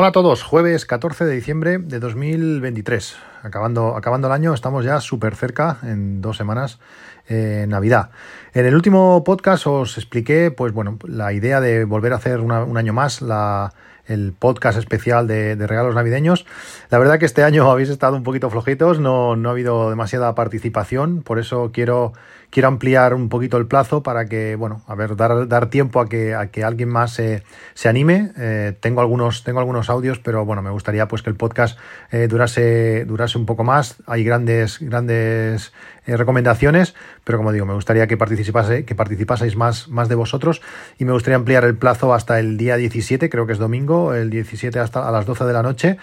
Hola a todos, jueves 14 de diciembre de 2023. Acabando, acabando el año, estamos ya súper cerca, en dos semanas, eh, Navidad. En el último podcast os expliqué, pues bueno, la idea de volver a hacer un año más el podcast especial de, regalos navideños. La verdad que este año habéis estado un poquito flojitos, no, no ha habido demasiada participación, por eso quiero quiero ampliar un poquito el plazo para que, bueno, a ver, dar, dar tiempo a que, a que alguien más se, se anime. Eh, tengo, algunos, tengo algunos audios, pero bueno, me gustaría pues que el podcast eh, durase, durase un poco más. Hay grandes, grandes eh, recomendaciones, pero como digo, me gustaría que, participase, que participaseis más, más de vosotros y me gustaría ampliar el plazo hasta el día 17, creo que es domingo, el 17 hasta a las 12 de la noche.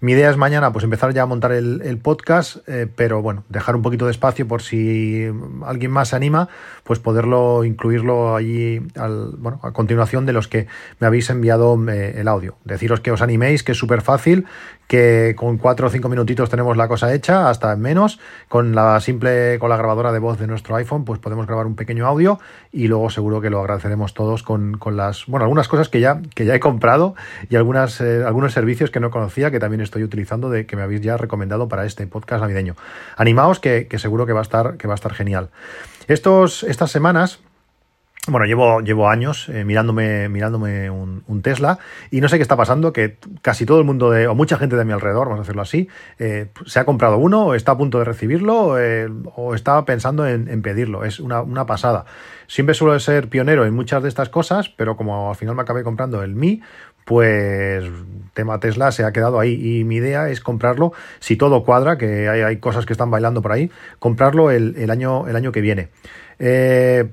Mi idea es mañana pues empezar ya a montar el, el podcast, pero bueno, dejar un poquito de espacio por si alguien más se anima, pues poderlo incluirlo allí al, bueno, a continuación de los que me habéis enviado eh, el audio. Deciros que os animéis, que es súper fácil, que con cuatro o cinco minutitos tenemos la cosa hecha, hasta en menos. Con la simple, con la grabadora de voz de nuestro iPhone, pues podemos grabar un pequeño audio y luego seguro que lo agradeceremos todos con, con las, bueno, algunas cosas que ya, que ya he comprado y algunas, eh, algunos servicios que no conocía que también estoy utilizando de que me habéis ya recomendado para este podcast navideño. Animaos que, que seguro que va a estar, que va a estar genial. Estos, estas semanas bueno, llevo, llevo años eh, mirándome, mirándome un, Tesla y no sé qué está pasando, que casi todo el mundo, de, o mucha gente de mi alrededor, vamos a decirlo así, eh, se ha comprado uno, o está a punto de recibirlo, eh, o está pensando en, pedirlo. Es una, una, pasada. Siempre suelo ser pionero en muchas de estas cosas, pero como al final me acabé comprando el Mi, pues tema Tesla se ha quedado ahí y mi idea es comprarlo, si todo cuadra, que hay, hay cosas que están bailando por ahí, comprarlo el, el año, el año que viene. Eh,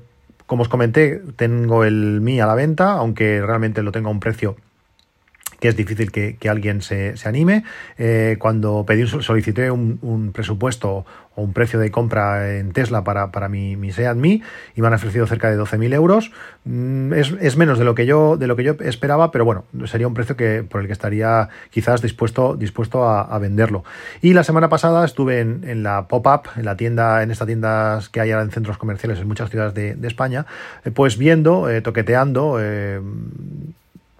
como os comenté, tengo el Mi a la venta, aunque realmente lo tengo a un precio que es difícil que, alguien se, anime. Eh, cuando pedí, solicité un, presupuesto o un precio de compra en Tesla para, para mi, mi Seat Mi y me han ofrecido cerca de 12.000 euros. Mm, es, menos de lo, que yo, de lo que yo esperaba, pero bueno, sería un precio que, por el que estaría quizás dispuesto, dispuesto a, venderlo. Y la semana pasada estuve en, la pop-up, en la tienda, en estas tiendas que hay ahora en centros comerciales en muchas ciudades de, España, eh, pues viendo, eh, toqueteando,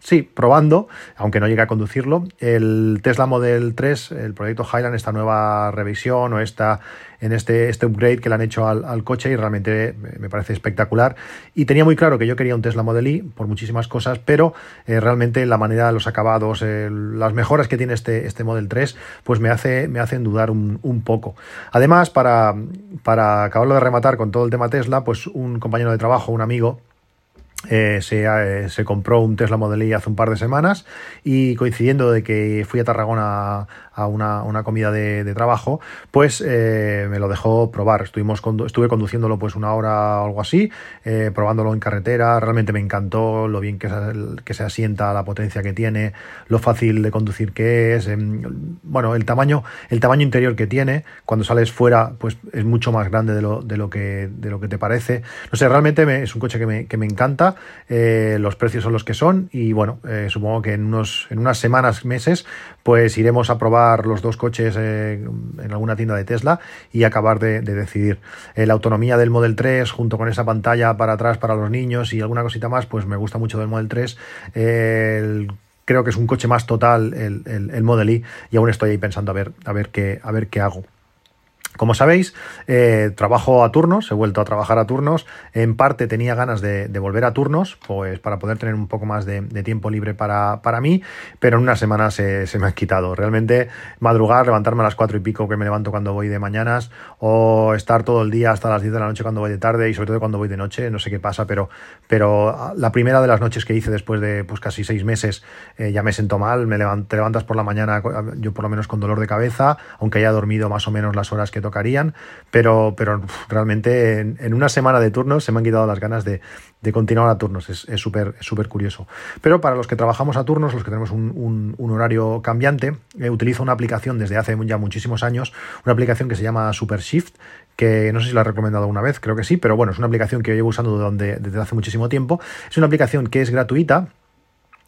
Sí, probando, aunque no llegue a conducirlo, el Tesla Model 3, el proyecto Highland, esta nueva revisión o esta, en este, este upgrade que le han hecho al, coche y realmente me parece espectacular. Y tenía muy claro que yo quería un Tesla Model Y por muchísimas cosas, pero eh, realmente la manera, los acabados, las mejoras que tiene este, este Model 3, pues me, hace, me hacen dudar un, un poco. Además, para, para acabarlo de rematar con todo el tema Tesla, pues un compañero de trabajo, un amigo, eh, eh, se, compró un Tesla Model Y hace un par de semanas y coincidiendo de que fui a Tarragona a una, comida de, trabajo, pues eh, me lo dejó probar. Estuvimos estuve conduciéndolo pues una hora o algo así, probándolo en carretera. Realmente me encantó lo bien que se, que se asienta, la potencia que tiene, lo fácil de conducir que es. Em, bueno, el tamaño, el tamaño interior que tiene, cuando sales fuera, pues es mucho más grande de lo, de lo, que, de lo que te parece. No sé, realmente es un coche que me, que me encanta. Eh, los precios son los que son y bueno, eh, supongo que en, unos, en unas semanas, meses, pues iremos a probar los dos coches eh, en alguna tienda de Tesla y acabar de, decidir. la autonomía del Model 3 junto con esa pantalla para atrás para los niños y alguna cosita más, pues me gusta mucho del Model 3. creo que es un coche más total el, el, el Model Y y aún estoy ahí pensando a ver, a ver qué, a ver qué hago. Como sabéis, eh, trabajo a turnos, he vuelto a trabajar a turnos. En parte tenía ganas de, volver a turnos, pues para poder tener un poco más de, tiempo libre para, para, mí, pero en una semana se, me ha quitado. Realmente madrugar, levantarme a las cuatro y pico que me levanto cuando voy de mañanas, o estar todo el día hasta las 10 de la noche cuando voy de tarde y sobre todo cuando voy de noche, no sé qué pasa, pero, pero la primera de las noches que hice después de pues, casi seis meses eh, ya me siento mal, me te levantas por la mañana, yo por lo menos con dolor de cabeza, aunque haya dormido más o menos las horas que tocarían, pero, pero realmente en, una semana de turnos se me han quitado las ganas de, continuar a turnos. Es súper súper curioso. Pero para los que trabajamos a turnos, los que tenemos un, horario cambiante, eh, utilizo una aplicación desde hace ya muchísimos años, una aplicación que se llama Super Shift, que no sé si la he recomendado alguna vez, creo que sí, pero bueno, es una aplicación que yo llevo usando desde hace muchísimo tiempo. Es una aplicación que es gratuita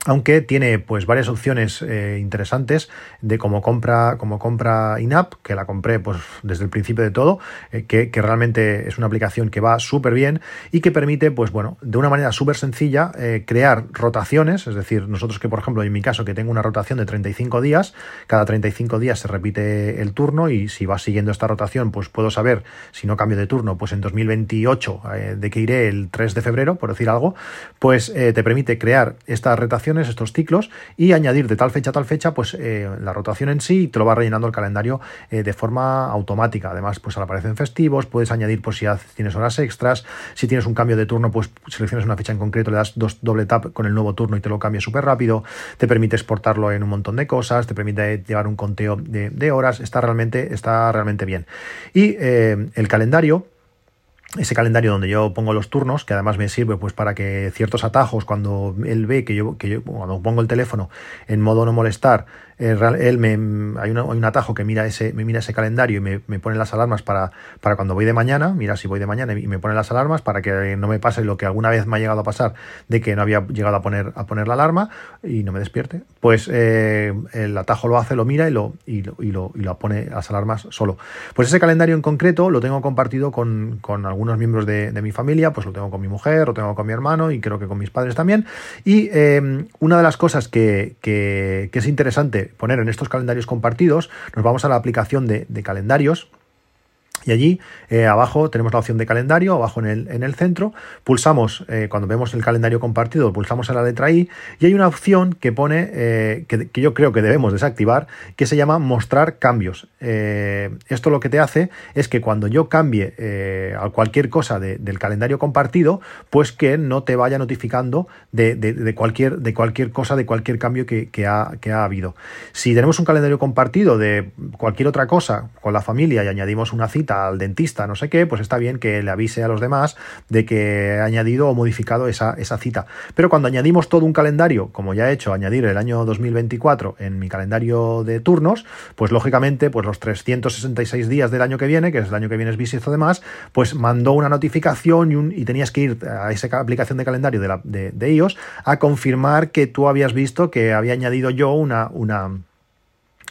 aunque tiene pues varias opciones eh, interesantes de cómo compra como compra in-app, que la compré pues desde el principio de todo, eh, que, realmente es una aplicación que va súper bien y que permite pues bueno, de una manera súper sencilla eh, crear rotaciones, es decir, nosotros que por ejemplo en mi caso que tengo una rotación de 35 días, cada 35 días se repite el turno y si vas siguiendo esta rotación pues puedo saber si no cambio de turno pues en 2028 de que iré el 3 de febrero, por decir algo, pues te permite crear estas rotaciones estos ciclos, y añadir de tal fecha a tal fecha, pues eh, la rotación en sí te lo va rellenando el calendario eh, de forma automática. Además, pues al aparecen festivos, puedes añadir por si tienes horas extras, si tienes un cambio de turno, pues seleccionas una fecha en concreto, le das dos doble tap con el nuevo turno y te lo cambia súper rápido, te permite exportarlo en un montón de cosas, te permite llevar un conteo de, horas, está realmente, está realmente bien. Y eh, el calendario ese calendario donde yo pongo los turnos, que además me sirve pues para que ciertos atajos, cuando él ve que yo, que yo cuando pongo el teléfono en modo no molestar, él me, hay, hay, un atajo que mira ese, me mira ese calendario y me, me, pone las alarmas para, para cuando voy de mañana, mira si voy de mañana y me pone las alarmas para que no me pase lo que alguna vez me ha llegado a pasar de que no había llegado a poner, a poner la alarma y no me despierte. Pues eh, el atajo lo hace, lo mira y lo, y lo, y lo, y lo pone las alarmas solo. Pues ese calendario en concreto lo tengo compartido con, con algunos miembros de, de, mi familia, pues lo tengo con mi mujer, lo tengo con mi hermano y creo que con mis padres también. Y eh, una de las cosas que, que, que es interesante poner en estos calendarios compartidos, nos vamos a la aplicación de, de calendarios y allí eh, abajo tenemos la opción de calendario, abajo en el, en el centro, pulsamos, eh, cuando vemos el calendario compartido, pulsamos en la letra I y hay una opción que pone, eh, que, yo creo que debemos desactivar, que se llama mostrar cambios. esto lo que te hace es que cuando yo cambie a cualquier cosa del calendario compartido, pues que no te vaya notificando de, cualquier, de cualquier cosa, de cualquier cambio que, ha, que ha habido. Si tenemos un calendario compartido de cualquier otra cosa con la familia y añadimos una cita, al dentista, no sé qué, pues está bien que le avise a los demás de que ha añadido o modificado esa, esa cita. Pero cuando añadimos todo un calendario, como ya he hecho, añadir el año 2024 en mi calendario de turnos, pues lógicamente, pues los 366 días del año que viene, que es el año que viene es bisiesto demás, pues mandó una notificación y, tenías que ir a esa aplicación de calendario de, la, a confirmar que tú habías visto que había añadido yo una, una,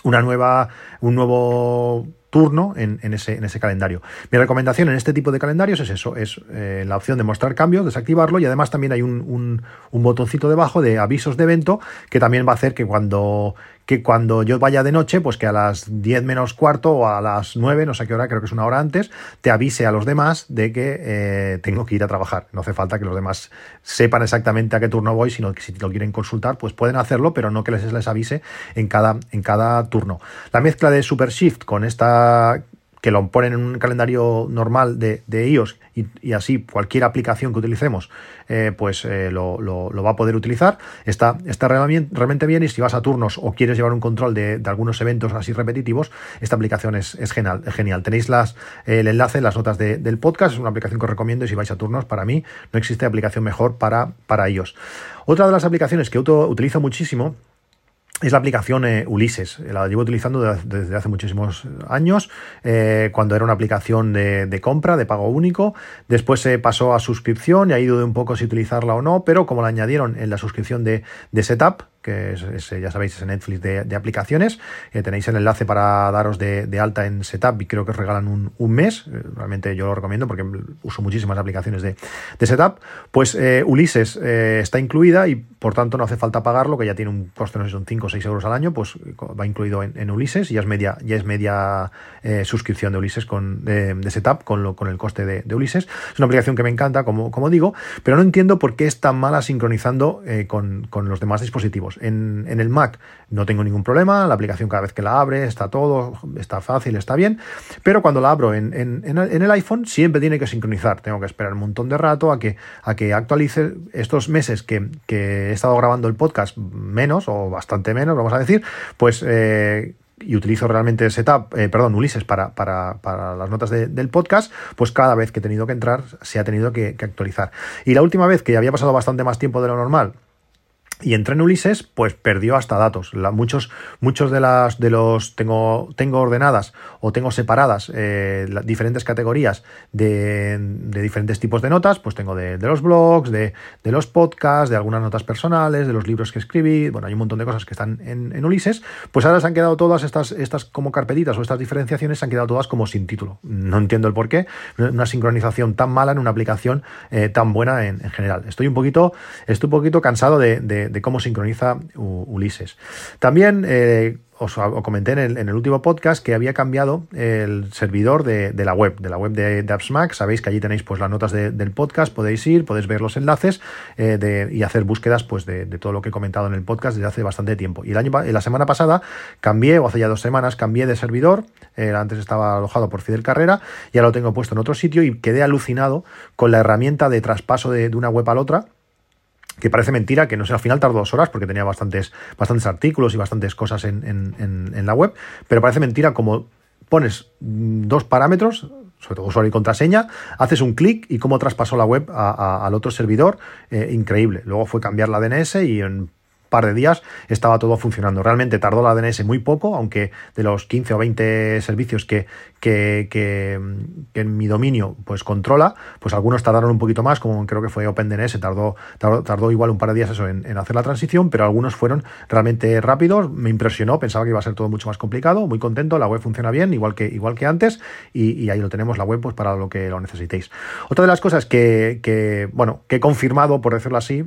una nueva, un nuevo turno en, ese, en ese calendario. Mi recomendación en este tipo de calendarios es eso, es eh, la opción de mostrar cambios, desactivarlo y además también hay un, un, un botoncito debajo de avisos de evento que también va a hacer que cuando que cuando yo vaya de noche, pues que a las 10 menos cuarto o a las 9, no sé qué hora, creo que es una hora antes, te avise a los demás de que eh, tengo que ir a trabajar. No hace falta que los demás sepan exactamente a qué turno voy, sino que si lo quieren consultar, pues pueden hacerlo, pero no que les, les avise en cada, en cada turno. La mezcla de Super Shift con esta que lo ponen en un calendario normal de, iOS y, así cualquier aplicación que utilicemos eh, pues eh, lo, va a poder utilizar. Está, está realmente bien y si vas a turnos o quieres llevar un control de, algunos eventos así repetitivos, esta aplicación es, genial, genial. Tenéis las, el enlace en las notas del podcast, es una aplicación que os recomiendo y si vais a turnos, para mí no existe aplicación mejor para, para iOS. Otra de las aplicaciones que utilizo muchísimo es la aplicación eh, Ulises. La llevo utilizando desde hace muchísimos años, eh, cuando era una aplicación de, compra, de pago único. Después se pasó a suscripción y ha ido de un poco si utilizarla o no, pero como la añadieron en la suscripción de, de Setup, que ya sabéis, es Netflix de, aplicaciones. Eh, tenéis el enlace para daros de, alta en Setup y creo que os regalan un, mes. Eh, realmente yo lo recomiendo porque uso muchísimas aplicaciones de, Setup. Pues eh, Ulises está incluida y por tanto no hace falta pagarlo, que ya tiene un coste, no sé, son 5 o 6 euros al año, pues va incluido en, Ulises y ya es media, ya es media suscripción de Ulises con, de, Setup con, lo, con el coste de, Ulises. Es una aplicación que me encanta, como, como digo, pero no entiendo por qué es tan mala sincronizando con, con los demás dispositivos. En, el Mac no tengo ningún problema, la aplicación cada vez que la abre está todo, está fácil, está bien, pero cuando la abro en, el iPhone siempre tiene que sincronizar, tengo que esperar un montón de rato a que, a que actualice estos meses que, he estado grabando el podcast menos o bastante menos, vamos a decir, pues... Eh, y utilizo realmente Setup, eh, perdón, Ulises para, para, las notas del podcast, pues cada vez que he tenido que entrar se ha tenido que, que actualizar. Y la última vez que había pasado bastante más tiempo de lo normal, y en Ulises, pues perdió hasta datos. muchos muchos de, las, de los tengo, tengo ordenadas o tengo separadas eh, diferentes categorías de, diferentes tipos de notas. Pues tengo de, los blogs, de, los podcasts, de algunas notas personales, de los libros que escribí. Bueno, hay un montón de cosas que están en, Ulises. Pues ahora se han quedado todas estas, estas como carpetitas o estas diferenciaciones, se han quedado todas como sin título. No entiendo el por qué. Una sincronización tan mala en una aplicación eh, tan buena en, general. Estoy un poquito, estoy un poquito cansado de de, cómo sincroniza Ulises. También eh, os, comenté en el, último podcast que había cambiado el servidor de, la web, de la web de, de AppsMac. Sabéis que allí tenéis pues las notas del podcast, podéis ir, podéis ver los enlaces eh, y hacer búsquedas pues de, todo lo que he comentado en el podcast desde hace bastante tiempo. Y el año, la semana pasada cambié, o hace ya dos semanas, cambié de servidor. Eh, antes estaba alojado por Fidel Carrera, ya lo tengo puesto en otro sitio y quedé alucinado con la herramienta de traspaso de, una web a la otra que parece mentira, que no sé, al final tardó dos horas porque tenía bastantes, bastantes artículos y bastantes cosas en, la web, pero parece mentira como pones dos parámetros, sobre todo usuario y contraseña, haces un clic y cómo traspasó la web al otro servidor, eh, increíble. Luego fue cambiar la DNS y en par de días estaba todo funcionando. Realmente tardó la DNS muy poco, aunque de los 15 o 20 servicios que, que, en mi dominio pues controla, pues algunos tardaron un poquito más, como creo que fue OpenDNS, tardó, tardó, tardó igual un par de días eso en, hacer la transición, pero algunos fueron realmente rápidos, me impresionó, pensaba que iba a ser todo mucho más complicado, muy contento, la web funciona bien, igual que, igual que antes, y, ahí lo tenemos la web pues para lo que lo necesitéis. Otra de las cosas que, que bueno, que he confirmado, por decirlo así,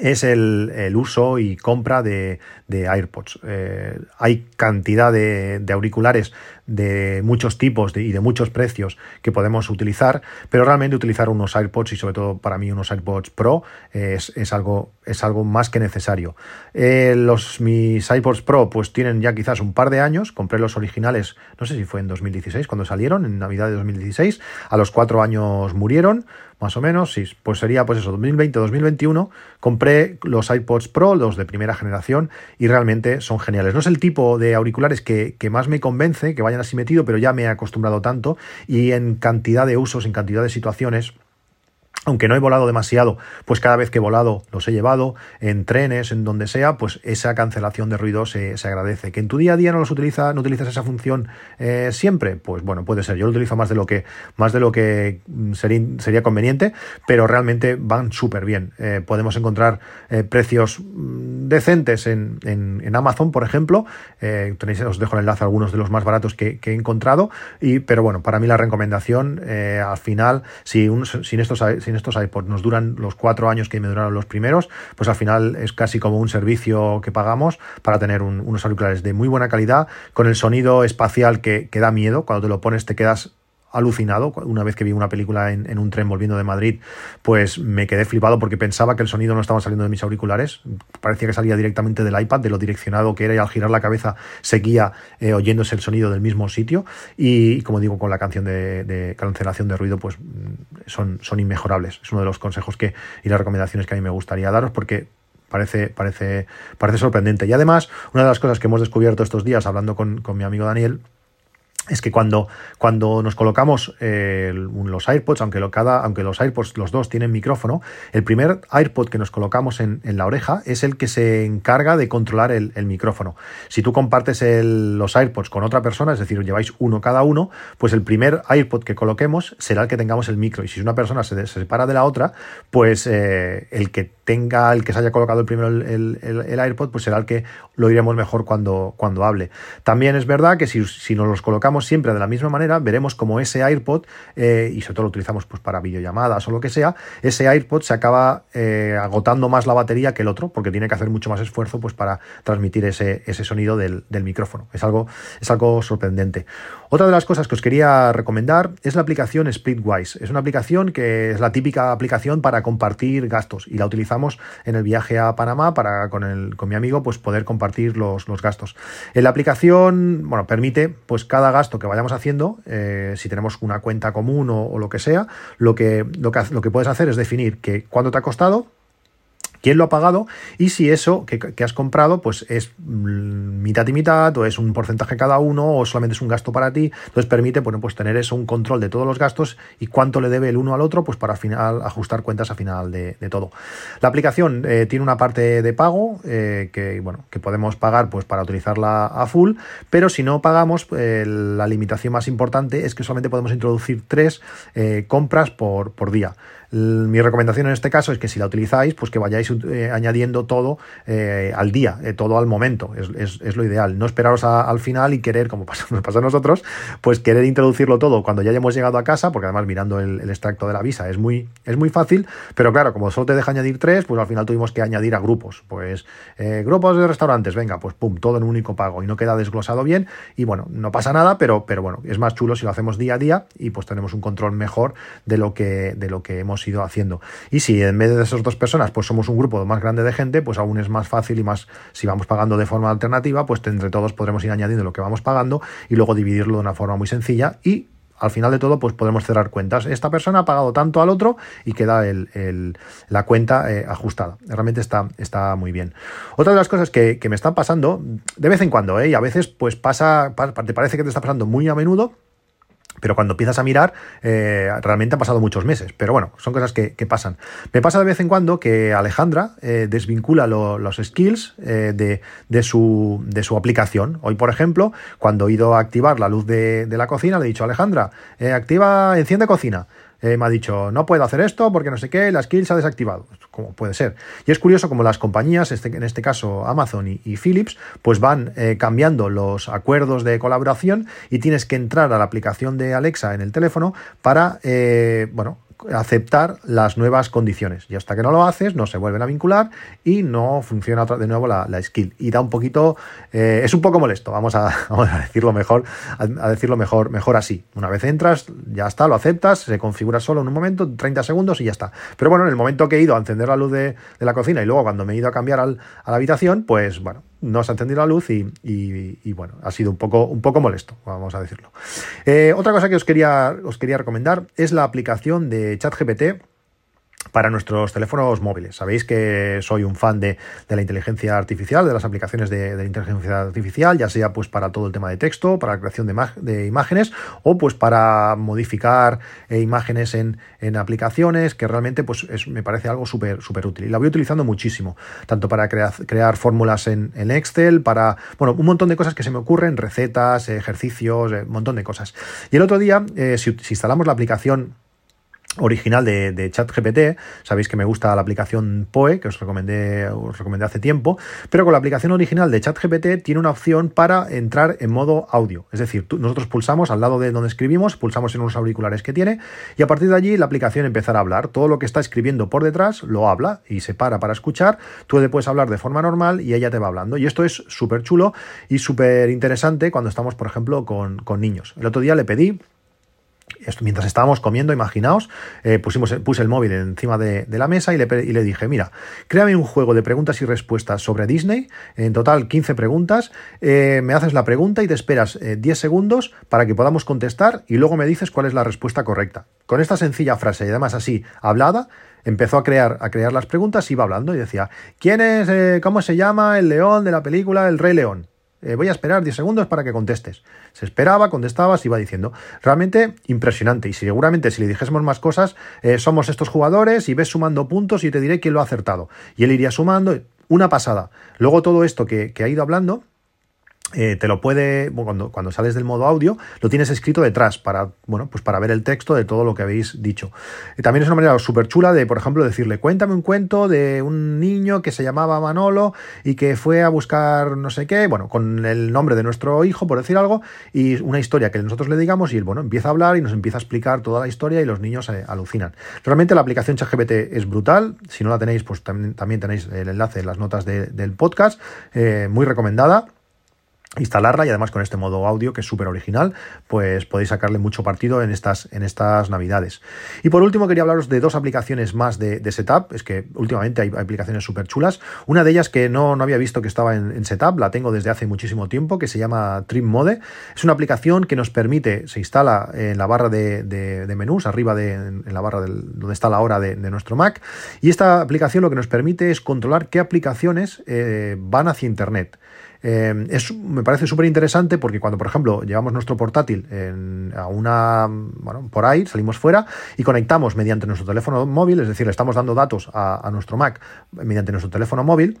es el, uso y compra de, AirPods. Eh, hay cantidad de, auriculares de muchos tipos y de muchos precios que podemos utilizar, pero realmente utilizar unos AirPods y sobre todo para mí unos AirPods Pro es, algo, es algo más que necesario. Eh, los, mis AirPods Pro pues tienen ya quizás un par de años, compré los originales, no sé si fue en 2016 cuando salieron, en Navidad de 2016, a los cuatro años murieron, más o menos, sí, pues sería pues eso, 2020-2021, compré los iPods Pro, los de primera generación, y realmente son geniales. No es el tipo de auriculares que, que más me convence, que vayan así metido, pero ya me he acostumbrado tanto, y en cantidad de usos, en cantidad de situaciones, aunque no he volado demasiado, pues cada vez que he volado los he llevado en trenes, en donde sea, pues esa cancelación de ruido se, agradece. Que en tu día a día no los utiliza, no utilizas esa función eh, siempre, pues bueno, puede ser. Yo lo utilizo más de lo que, más de lo que mm, sería, conveniente, pero realmente van súper bien. Eh, podemos encontrar eh, precios mm, decentes en, Amazon, por ejemplo. tenéis, os dejo el enlace a algunos de los más baratos que, he encontrado. Y, pero bueno, para mí la recomendación, al final, si un, sin estos estos iPods nos duran los cuatro años que me duraron los primeros, pues al final es casi como un servicio que pagamos para tener unos auriculares de muy buena calidad, con el sonido espacial que, que da miedo. Cuando te lo pones te quedas alucinado. Una vez que vi una película en, un tren volviendo de Madrid, pues me quedé flipado porque pensaba que el sonido no estaba saliendo de mis auriculares. Parecía que salía directamente del iPad, de lo direccionado que era, y al girar la cabeza seguía eh, oyéndose el sonido del mismo sitio. Y como digo, con la canción de, cancelación de ruido, pues mm, son, son inmejorables. Es uno de los consejos que y las recomendaciones que a mí me gustaría daros porque parece, parece, parece sorprendente. Y además, una de las cosas que hemos descubierto estos días hablando con, con mi amigo Daniel, es que cuando, cuando nos colocamos eh, los AirPods, aunque, lo, cada, los AirPods los dos tienen micrófono, el primer AirPod que nos colocamos en, la oreja es el que se encarga de controlar el, micrófono. Si tú compartes los AirPods con otra persona, es decir, lleváis uno cada uno, pues el primer AirPod que coloquemos será el que tengamos el micro. Y si una persona se, separa de la otra, pues eh, el que tenga, el que se haya colocado el primero el, el, AirPod, pues será el que lo iremos mejor cuando, cuando hable. También es verdad que si, si nos los colocamos siempre de la misma manera, veremos como ese AirPod, eh, y sobre todo lo utilizamos pues, para videollamadas o lo que sea, ese AirPod se acaba eh, agotando más la batería que el otro, porque tiene que hacer mucho más esfuerzo pues, para transmitir ese, ese sonido del, micrófono. Es algo, es algo sorprendente. Otra de las cosas que os quería recomendar es la aplicación Splitwise. Es una aplicación que es la típica aplicación para compartir gastos y la utilizamos en el viaje a Panamá para con, el, con mi amigo pues, poder compartir los, los gastos. En la aplicación bueno, permite pues, cada gasto gasto que vayamos haciendo, eh, si tenemos una cuenta común o, lo que sea, lo que, lo, que, lo que puedes hacer es definir que cuánto te ha costado, quién lo ha pagado y si eso que, has comprado pues es mm, mitad y mitad o es un porcentaje cada uno o solamente es un gasto para ti. Entonces permite pues tener eso, un control de todos los gastos y cuánto le debe el uno al otro pues para final, ajustar cuentas a final de, todo. La aplicación eh, tiene una parte de pago eh, que, bueno, que podemos pagar pues para utilizarla a full, pero si no pagamos eh, la limitación más importante es que solamente podemos introducir tres compras por, por día. Mi recomendación en este caso es que si la utilizáis, pues que vayáis eh, añadiendo todo eh, al día, eh, todo al momento. Es, lo ideal. No esperaros al final y querer, como pasa, nos pasa a nosotros, pues querer introducirlo todo cuando ya hayamos llegado a casa, porque además mirando el, extracto de la visa es muy, es muy fácil, pero claro, como solo te deja añadir tres, pues al final tuvimos que añadir a grupos. Pues grupos de restaurantes, venga, pues pum, todo en un único pago y no queda desglosado bien. Y bueno, no pasa nada, pero, pero bueno, es más chulo si lo hacemos día a día y pues tenemos un control mejor de lo que, de lo que hemos ido haciendo. Y si en vez de esas dos personas, pues somos un grupo más grande de gente, pues aún es más fácil y más, si vamos pagando de forma alternativa, pues entre todos podremos ir añadiendo lo que vamos pagando y luego dividirlo de una forma muy sencilla y al final de todo, pues podemos cerrar cuentas. Esta persona ha pagado tanto al otro y queda la cuenta eh, ajustada. Realmente está, está muy bien. Otra de las cosas que, me están pasando, de vez en cuando, ¿eh? y a veces pues pasa, te parece que te está pasando muy a menudo, pero cuando empiezas a mirar, eh, realmente han pasado muchos meses. Pero bueno, son cosas que, pasan. Me pasa de vez en cuando que Alejandra eh, desvincula los skills eh, de, su, de, su, aplicación. Hoy, por ejemplo, cuando he ido a activar la luz de, de la cocina, le he dicho, Alejandra, activa, enciende cocina. Me ha dicho, no puedo hacer esto porque no sé qué, la skill se ha desactivado. Como puede ser. Y es curioso como las compañías, este, en este caso Amazon y, Philips, pues van eh, cambiando los acuerdos de colaboración y tienes que entrar a la aplicación de Alexa en el teléfono para, eh, bueno, aceptar las nuevas condiciones. Y hasta que no lo haces, no se vuelven a vincular y no funciona de nuevo la, skill. Y da un poquito, eh, es un poco molesto, vamos a, decirlo mejor, a, decirlo mejor, mejor así. Una vez entras, ya está, lo aceptas, se configura solo en un momento, 30 segundos y ya está. Pero bueno, en el momento que he ido a encender la luz de, la cocina y luego cuando me he ido a cambiar a la habitación, pues bueno, no se ha encendido la luz y, bueno, ha sido un poco, un poco molesto, vamos a decirlo. Eh, otra cosa que os quería, os quería recomendar es la aplicación de ChatGPT para nuestros teléfonos móviles. Sabéis que soy un fan de, la inteligencia artificial, de las aplicaciones de, la inteligencia artificial, ya sea pues para todo el tema de texto, para la creación de, imágenes o pues para modificar eh, imágenes en, aplicaciones, que realmente pues me parece algo súper útil. Y la voy utilizando muchísimo, tanto para crear fórmulas en, Excel, para, bueno, un montón de cosas que se me ocurren, recetas, ejercicios, eh, un montón de cosas. Y el otro día, eh, si instalamos la aplicación original de, ChatGPT. Sabéis que me gusta la aplicación Poe, que os recomendé, os recomendé hace tiempo, pero con la aplicación original de ChatGPT tiene una opción para entrar en modo audio. Es decir, nosotros pulsamos al lado de donde escribimos, pulsamos en unos auriculares que tiene y a partir de allí la aplicación empezará a hablar. Todo lo que está escribiendo por detrás lo habla y se para para escuchar. Tú le puedes hablar de forma normal y ella te va hablando. Y esto es súper chulo y súper interesante cuando estamos, por ejemplo, con, con niños. El otro día le pedí mientras estábamos comiendo, imaginaos, eh, pusimos, puse el móvil encima de, la mesa y le, dije, mira, créame un juego de preguntas y respuestas sobre Disney, en total 15 preguntas, eh, me haces la pregunta y te esperas 10 eh, segundos para que podamos contestar y luego me dices cuál es la respuesta correcta. Con esta sencilla frase y además así hablada, empezó a crear, a crear las preguntas, iba hablando y decía, ¿quién es, cómo se llama el león de la película El Rey León? Eh, voy a esperar 10 segundos para que contestes. Se esperaba, contestaba, se iba diciendo. Realmente impresionante. Y seguramente si le dijésemos más cosas, eh, somos estos jugadores y ves sumando puntos y te diré quién lo ha acertado. Y él iría sumando. Una pasada. Luego todo esto que ha ido hablando eh, te lo puede, cuando, cuando, sales del modo audio, lo tienes escrito detrás para, bueno, pues para ver el texto de todo lo que habéis dicho. Y también es una manera súper chula de, por ejemplo, decirle, cuéntame un cuento de un niño que se llamaba Manolo y que fue a buscar no sé qué, bueno, con el nombre de nuestro hijo, por decir algo, y una historia que nosotros le digamos y él, bueno, empieza a hablar y nos empieza a explicar toda la historia y los niños eh, alucinan. Realmente la aplicación ChatGPT es brutal, si no la tenéis, pues también, también tenéis el enlace en las notas del podcast, eh, muy recomendada. Instalarla y además con este modo audio que es súper original, pues podéis sacarle mucho partido en estas, en estas navidades. Y por último quería hablaros de dos aplicaciones más de, setup, es que últimamente hay, aplicaciones súper chulas, una de ellas que no, no había visto que estaba en, setup, la tengo desde hace muchísimo tiempo, que se llama Trim Mode, es una aplicación que nos permite, se instala en la barra de, menús, arriba de, en la barra donde está la hora de, nuestro Mac, y esta aplicación lo que nos permite es controlar qué aplicaciones eh, van hacia Internet. Eh, es, me parece súper interesante porque cuando, por ejemplo, llevamos nuestro portátil a una, bueno, por ahí, salimos fuera y conectamos mediante nuestro teléfono móvil, es decir, le estamos dando datos a, a nuestro Mac mediante nuestro teléfono móvil,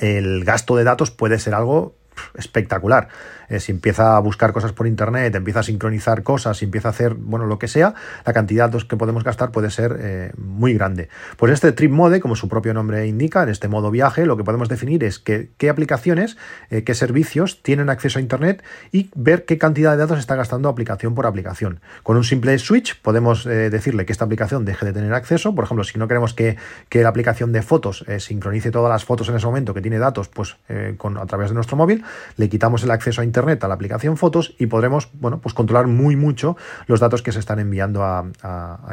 el gasto de datos puede ser algo espectacular. Eh, si empieza a buscar cosas por internet, empieza a sincronizar cosas, si empieza a hacer, bueno, lo que sea, la cantidad que podemos gastar puede ser eh, muy grande. Pues este Trip Mode, como su propio nombre indica, en este modo viaje, lo que podemos definir es que, qué aplicaciones, eh, qué servicios tienen acceso a internet y ver qué cantidad de datos está gastando aplicación por aplicación. Con un simple switch podemos decirle que esta aplicación deje de tener acceso. Por ejemplo, si no queremos que, la aplicación de fotos sincronice todas las fotos en ese momento que tiene datos, pues con, a través de nuestro móvil, le quitamos el acceso a internet a la aplicación Fotos y podremos bueno, pues controlar muy mucho los datos que se están enviando a,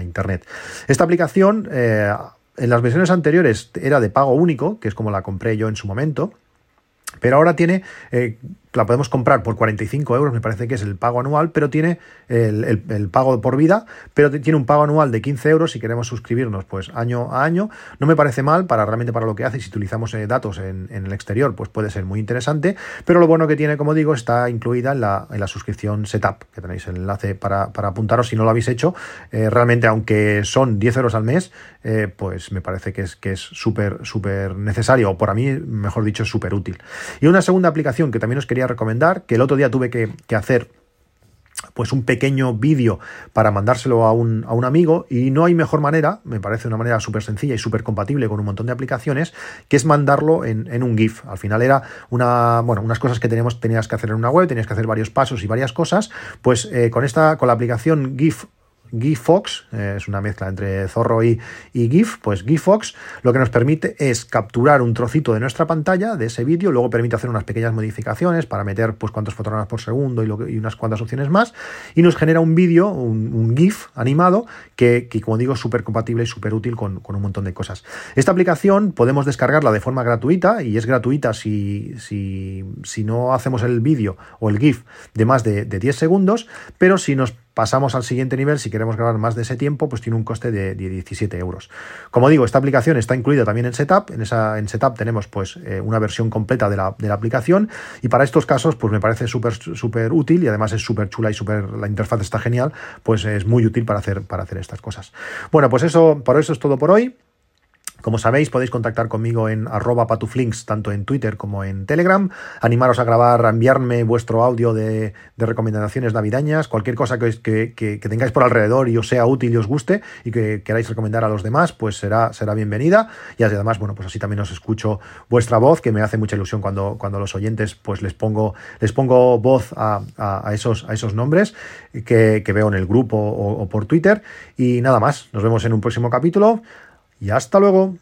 Internet. Esta aplicación eh, en las versiones anteriores era de pago único, que es como la compré yo en su momento. Pero ahora tiene eh, la podemos comprar por 45 euros, me parece que es el pago anual, pero tiene el, pago por vida, pero tiene un pago anual de 15 euros si queremos suscribirnos pues año a año. No me parece mal para realmente para lo que hace, si utilizamos eh, datos en, el exterior, pues puede ser muy interesante, pero lo bueno que tiene, como digo, está incluida en la, en la suscripción Setup, que tenéis el enlace para, apuntaros si no lo habéis hecho. Eh, realmente, aunque son 10 euros al mes, eh, pues me parece que es que es súper, súper necesario, o por mí, mejor dicho, súper útil. Y una segunda aplicación que también os quería recomendar, que el otro día tuve que, hacer pues un pequeño vídeo para mandárselo a un, a un, amigo y no hay mejor manera, me parece una manera súper sencilla y súper compatible con un montón de aplicaciones, que es mandarlo en, un GIF. Al final era una, bueno, unas cosas que teníamos, tenías que hacer en una web, tenías que hacer varios pasos y varias cosas, pues eh, con esta, con la aplicación GIF GIFOX, eh, es una mezcla entre Zorro y, GIF, pues GIFOX lo que nos permite es capturar un trocito de nuestra pantalla, de ese vídeo, luego permite hacer unas pequeñas modificaciones para meter pues cuántos fotogramas por segundo y, unas cuantas opciones más, y nos genera un vídeo, un, GIF animado, que, como digo, es súper compatible y súper útil con, un montón de cosas. Esta aplicación podemos descargarla de forma gratuita, y es gratuita si, si, no hacemos el vídeo o el GIF de más de, de 10 segundos, pero si nos pasamos al siguiente nivel, si queremos grabar más de ese tiempo, pues tiene un coste de, 17 euros. Como digo, esta aplicación está incluida también en Setup. En, esa, en Setup tenemos pues eh, una versión completa de la, de la, aplicación y para estos casos pues me parece súper súper útil y además es súper chula y súper la interfaz está genial, pues es muy útil para hacer, para hacer estas cosas. Bueno, pues eso, por eso es todo por hoy. Como sabéis, podéis contactar conmigo en arroba patuflinks, tanto en Twitter como en Telegram. Animaros a grabar, a enviarme vuestro audio de, recomendaciones navideñas, cualquier cosa que, tengáis por alrededor y os sea útil y os guste y que queráis recomendar a los demás, pues será, será bienvenida. Y además, bueno, pues así también os escucho vuestra voz, que me hace mucha ilusión cuando, cuando los oyentes, pues les pongo, les pongo voz a, esos, a esos nombres que, veo en el grupo o por Twitter. Y nada más, nos vemos en un próximo capítulo y hasta luego.